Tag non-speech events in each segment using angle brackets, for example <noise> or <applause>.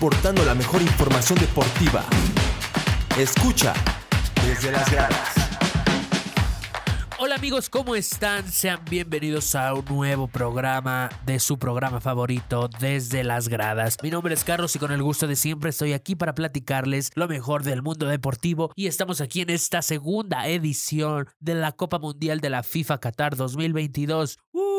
aportando la mejor información deportiva. Escucha desde las gradas. Hola amigos, ¿cómo están? Sean bienvenidos a un nuevo programa de su programa favorito desde las gradas. Mi nombre es Carlos y con el gusto de siempre estoy aquí para platicarles lo mejor del mundo deportivo y estamos aquí en esta segunda edición de la Copa Mundial de la FIFA Qatar 2022. ¡Uh!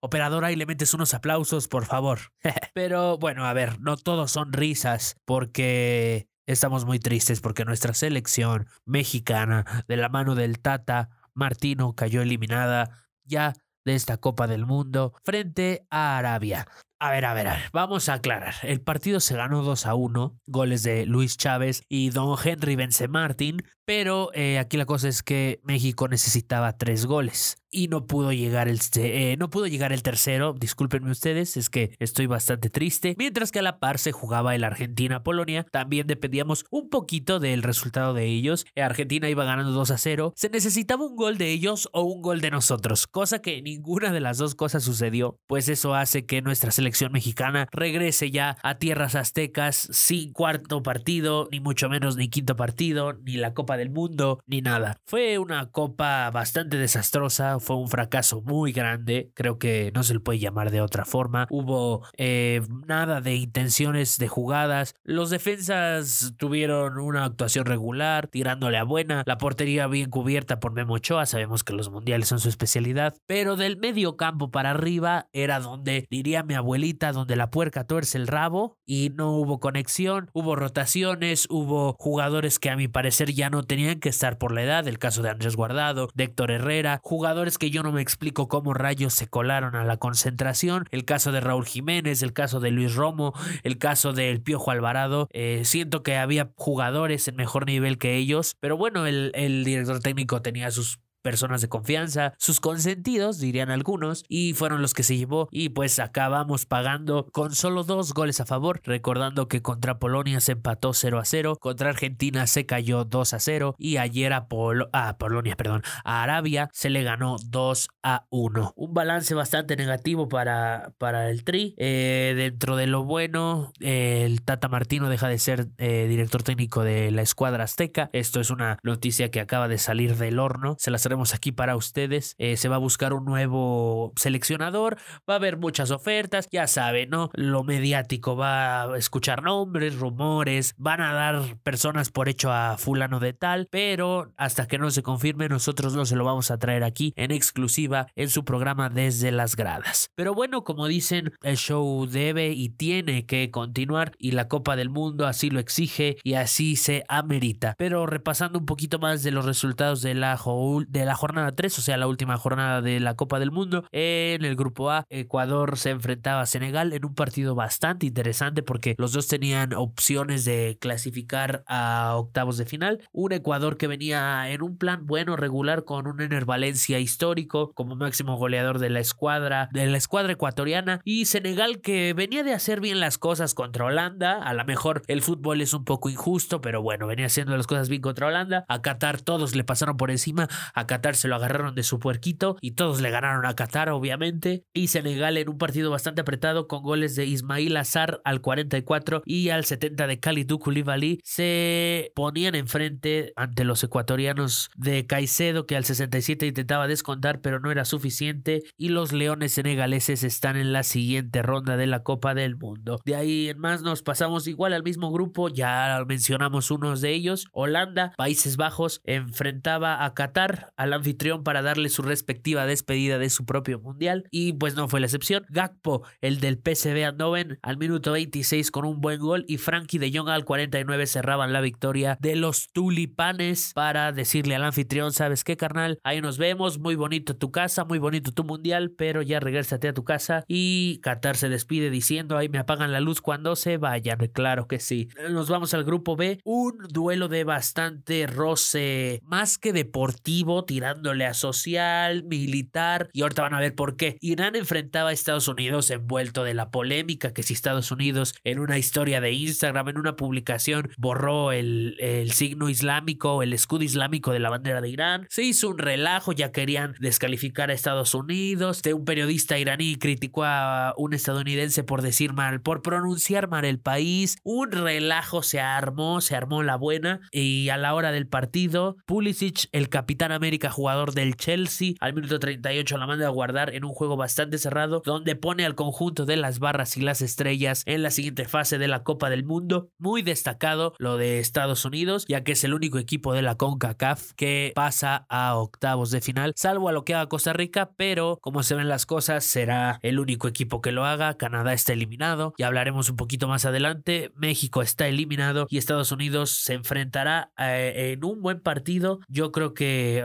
Operadora y le metes unos aplausos, por favor. <laughs> Pero bueno, a ver, no todos son risas porque estamos muy tristes porque nuestra selección mexicana de la mano del Tata Martino cayó eliminada ya de esta Copa del Mundo frente a Arabia. A ver, a ver, a ver, vamos a aclarar. El partido se ganó 2 a 1, goles de Luis Chávez y Don Henry Martín, pero eh, aquí la cosa es que México necesitaba tres goles y no pudo llegar el eh, no pudo llegar el tercero. Discúlpenme ustedes, es que estoy bastante triste. Mientras que a la par se jugaba el Argentina-Polonia, también dependíamos un poquito del resultado de ellos. Argentina iba ganando 2 a 0. Se necesitaba un gol de ellos o un gol de nosotros, cosa que ninguna de las dos cosas sucedió, pues eso hace que nuestra selección mexicana regrese ya a tierras aztecas sin cuarto partido, ni mucho menos ni quinto partido, ni la Copa del Mundo, ni nada. Fue una copa bastante desastrosa, fue un fracaso muy grande, creo que no se le puede llamar de otra forma. Hubo eh, nada de intenciones de jugadas, los defensas tuvieron una actuación regular, tirándole a buena, la portería bien cubierta por Memo Ochoa, sabemos que los mundiales son su especialidad, pero del medio campo para arriba era donde diría mi abuelita, donde la puerca tuerce el rabo y no hubo conexión, hubo rotaciones, hubo jugadores que a mi parecer ya no tenían que estar por la edad, el caso de Andrés Guardado, Héctor Herrera, jugadores que yo no me explico cómo rayos se colaron a la concentración, el caso de Raúl Jiménez, el caso de Luis Romo, el caso del Piojo Alvarado, eh, siento que había jugadores en mejor nivel que ellos, pero bueno, el, el director técnico tenía sus personas de confianza, sus consentidos, dirían algunos, y fueron los que se llevó y pues acabamos pagando con solo dos goles a favor, recordando que contra Polonia se empató 0 a 0, contra Argentina se cayó 2 a 0 y ayer a, Polonia, perdón, a Arabia se le ganó 2 a 1. Un balance bastante negativo para, para el Tri. Eh, dentro de lo bueno, el Tata Martino deja de ser eh, director técnico de la escuadra azteca. Esto es una noticia que acaba de salir del horno. Se las aquí para ustedes. Eh, se va a buscar un nuevo seleccionador, va a haber muchas ofertas, ya saben, ¿no? Lo mediático va a escuchar nombres, rumores, van a dar personas por hecho a fulano de tal, pero hasta que no se confirme nosotros no se lo vamos a traer aquí en exclusiva en su programa desde las gradas. Pero bueno, como dicen, el show debe y tiene que continuar y la Copa del Mundo así lo exige y así se amerita. Pero repasando un poquito más de los resultados de la, de la jornada 3, o sea, la última jornada de la Copa del Mundo. En el grupo A, Ecuador se enfrentaba a Senegal en un partido bastante interesante porque los dos tenían opciones de clasificar a octavos de final. Un Ecuador que venía en un plan bueno, regular, con un Ener Valencia histórico como máximo goleador de la escuadra, de la escuadra ecuatoriana. Y Senegal que venía de hacer bien las cosas contra Holanda. A lo mejor el fútbol es un poco injusto, pero bueno, venía haciendo las cosas bien contra Holanda. A Qatar todos le pasaron por encima. A Qatar se lo agarraron de su puerquito y todos le ganaron a Qatar, obviamente. Y Senegal en un partido bastante apretado con goles de Ismail Azar al 44 y al 70 de Kalidou Koulibaly se ponían enfrente ante los ecuatorianos de Caicedo que al 67 intentaba descontar pero no era suficiente y los leones senegaleses están en la siguiente ronda de la Copa del Mundo. De ahí en más nos pasamos igual al mismo grupo, ya mencionamos unos de ellos. Holanda, Países Bajos enfrentaba a Qatar, al anfitrión para darle su respectiva despedida de su propio mundial y pues no fue la excepción. Gakpo, el del PSV Eindhoven, al minuto 26 con un buen gol y Frankie de Jong al 49 cerraban la victoria de los tulipanes para decirle al anfitrión, ¿sabes qué carnal? Ahí nos vemos, muy bonito tu casa, muy bonito tu mundial, pero ya regrésate a tu casa y Qatar se despide diciendo, ahí me apagan la luz cuando se vayan, claro que sí. Nos vamos al grupo B, un duelo de bastante roce, más que deportivo, tirándole a social, militar, y ahorita van a ver por qué. Irán enfrentaba a Estados Unidos envuelto de la polémica que si Estados Unidos en una historia de Instagram, en una publicación, borró el, el signo islámico, el escudo islámico de la bandera de Irán. Se hizo un relajo, ya querían descalificar a Estados Unidos. De un periodista iraní criticó a un estadounidense por decir mal, por pronunciar mal el país. Un relajo se armó, se armó la buena. Y a la hora del partido, Pulisic, el capitán América, jugador del Chelsea, al minuto 38 la manda a guardar en un juego bastante cerrado, donde pone al conjunto de las barras y las estrellas en la siguiente fase de la Copa del Mundo. Muy destacado lo de Estados Unidos, ya que es el único equipo de la CONCACAF que pasa a octavos de final, salvo a lo que haga Costa Rica, pero como se ven las cosas, será el único equipo que lo haga. Canadá está eliminado, ya hablaremos un poquito más adelante. México está eliminado y Estados Unidos se enfrentará eh, en un buen partido. Yo creo que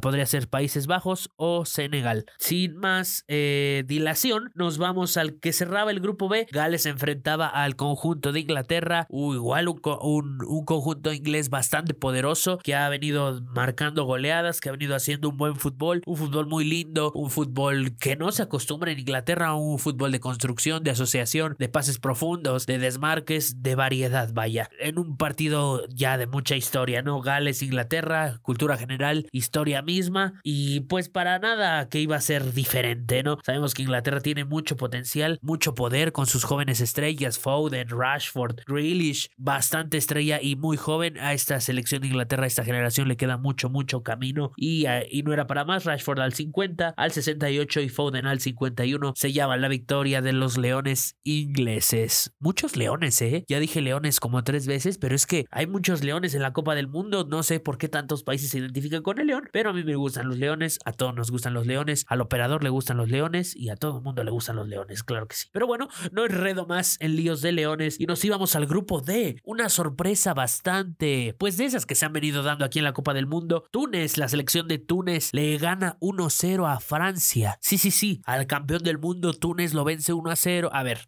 podría ser Países Bajos o Senegal. Sin más eh, dilación, nos vamos al que cerraba el grupo B. Gales enfrentaba al conjunto de Inglaterra, igual un, un conjunto inglés bastante poderoso que ha venido marcando goleadas, que ha venido haciendo un buen fútbol, un fútbol muy lindo, un fútbol que no se acostumbra en Inglaterra, un fútbol de construcción, de asociación, de pases profundos, de desmarques, de variedad, vaya. En un partido ya de mucha historia, ¿no? Gales, Inglaterra, cultura general, historia misma y pues para nada que iba a ser diferente, ¿no? Sabemos que Inglaterra tiene mucho potencial, mucho poder con sus jóvenes estrellas, Foden, Rashford, Grealish, bastante estrella y muy joven a esta selección de Inglaterra, a esta generación le queda mucho, mucho camino y, no era para más, Rashford al 50, al 68 y Foden al 51 se llama la victoria de los leones ingleses. Muchos leones, ¿eh? Ya dije leones como tres veces, pero es que hay muchos leones en la Copa del Mundo, no sé por qué tantos países se identifican con el león, pero a mí me gustan los leones, a todos nos gustan los leones, al operador le gustan los leones y a todo el mundo le gustan los leones, claro que sí. Pero bueno, no enredo más en líos de leones y nos íbamos al grupo D, una sorpresa bastante, pues de esas que se han venido dando aquí en la Copa del Mundo. Túnez, la selección de Túnez le gana 1-0 a Francia. Sí, sí, sí, al campeón del mundo Túnez lo vence 1-0. A ver,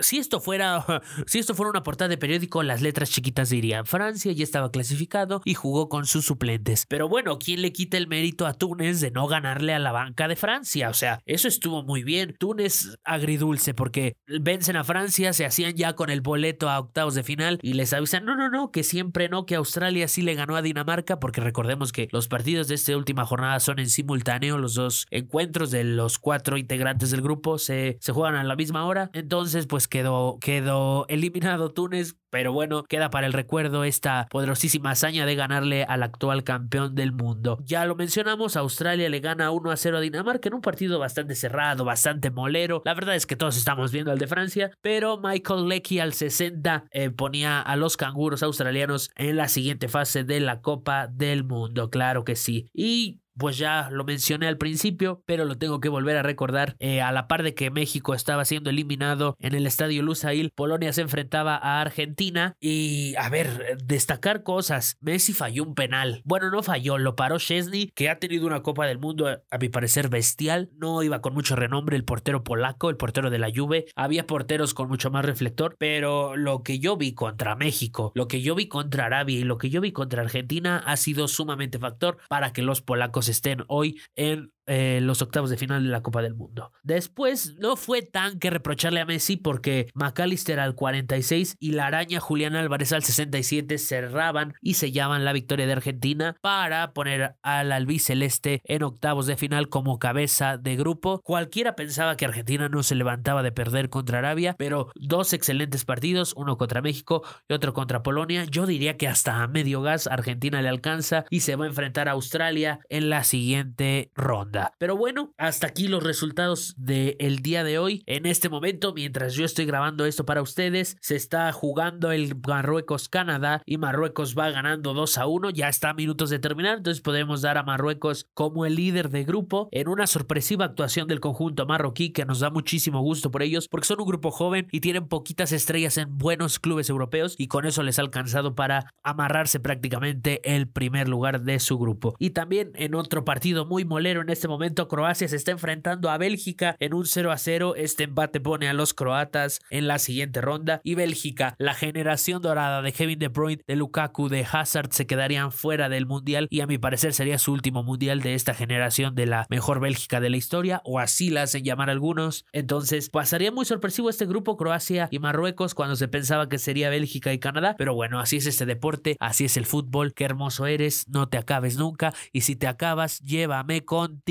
si esto fuera <laughs> si esto fuera una portada de periódico, las letras chiquitas dirían Francia ya estaba clasificado y jugó con sus suplentes. Pero bueno, ¿quién le quita el mérito a Túnez de no ganarle a la banca de Francia? O sea, eso estuvo muy bien. Túnez agridulce porque vencen a Francia, se hacían ya con el boleto a octavos de final y les avisan, no, no, no, que siempre no, que Australia sí le ganó a Dinamarca porque recordemos que los partidos de esta última jornada son en simultáneo, los dos encuentros de los cuatro integrantes del grupo se, se juegan a la misma hora. Entonces, pues quedó, quedó eliminado Túnez, pero bueno, queda para el recuerdo esta poderosísima hazaña de ganarle al actual campeón del mundo. Ya lo mencionamos, Australia le gana 1 a 0 a Dinamarca en un partido bastante cerrado, bastante molero. La verdad es que todos estamos viendo al de Francia, pero Michael Lecky al 60 eh, ponía a los canguros australianos en la siguiente fase de la Copa del Mundo, claro que sí. Y pues ya lo mencioné al principio, pero lo tengo que volver a recordar. Eh, a la par de que México estaba siendo eliminado en el estadio Lusail, Polonia se enfrentaba a Argentina y, a ver, destacar cosas. Messi falló un penal. Bueno, no falló, lo paró Chesney, que ha tenido una Copa del Mundo, a mi parecer, bestial. No iba con mucho renombre el portero polaco, el portero de la Juve. Había porteros con mucho más reflector, pero lo que yo vi contra México, lo que yo vi contra Arabia y lo que yo vi contra Argentina ha sido sumamente factor para que los polacos estén hoy en eh, los octavos de final de la Copa del Mundo. Después no fue tan que reprocharle a Messi porque McAllister al 46 y la araña Julián Álvarez al 67 cerraban y sellaban la victoria de Argentina para poner al albiceleste en octavos de final como cabeza de grupo. Cualquiera pensaba que Argentina no se levantaba de perder contra Arabia, pero dos excelentes partidos, uno contra México y otro contra Polonia. Yo diría que hasta a medio gas Argentina le alcanza y se va a enfrentar a Australia en la siguiente ronda. Pero bueno, hasta aquí los resultados del día de hoy. En este momento, mientras yo estoy grabando esto para ustedes, se está jugando el Marruecos-Canadá y Marruecos va ganando 2 a 1. Ya está a minutos de terminar, entonces podemos dar a Marruecos como el líder de grupo en una sorpresiva actuación del conjunto marroquí que nos da muchísimo gusto por ellos porque son un grupo joven y tienen poquitas estrellas en buenos clubes europeos y con eso les ha alcanzado para amarrarse prácticamente el primer lugar de su grupo. Y también en otro partido muy molero en este este momento Croacia se está enfrentando a Bélgica en un 0 a 0. Este empate pone a los croatas en la siguiente ronda y Bélgica, la generación dorada de Kevin De Bruyne, de Lukaku, de Hazard se quedarían fuera del mundial y a mi parecer sería su último mundial de esta generación de la mejor Bélgica de la historia o así la hacen llamar algunos. Entonces pasaría muy sorpresivo este grupo Croacia y Marruecos cuando se pensaba que sería Bélgica y Canadá, pero bueno, así es este deporte, así es el fútbol, qué hermoso eres, no te acabes nunca y si te acabas, llévame contigo.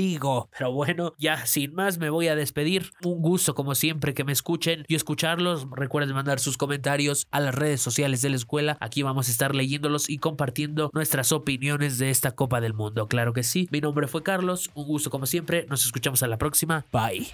Pero bueno, ya sin más me voy a despedir. Un gusto como siempre que me escuchen y escucharlos. Recuerden mandar sus comentarios a las redes sociales de la escuela. Aquí vamos a estar leyéndolos y compartiendo nuestras opiniones de esta Copa del Mundo. Claro que sí. Mi nombre fue Carlos. Un gusto como siempre. Nos escuchamos a la próxima. Bye.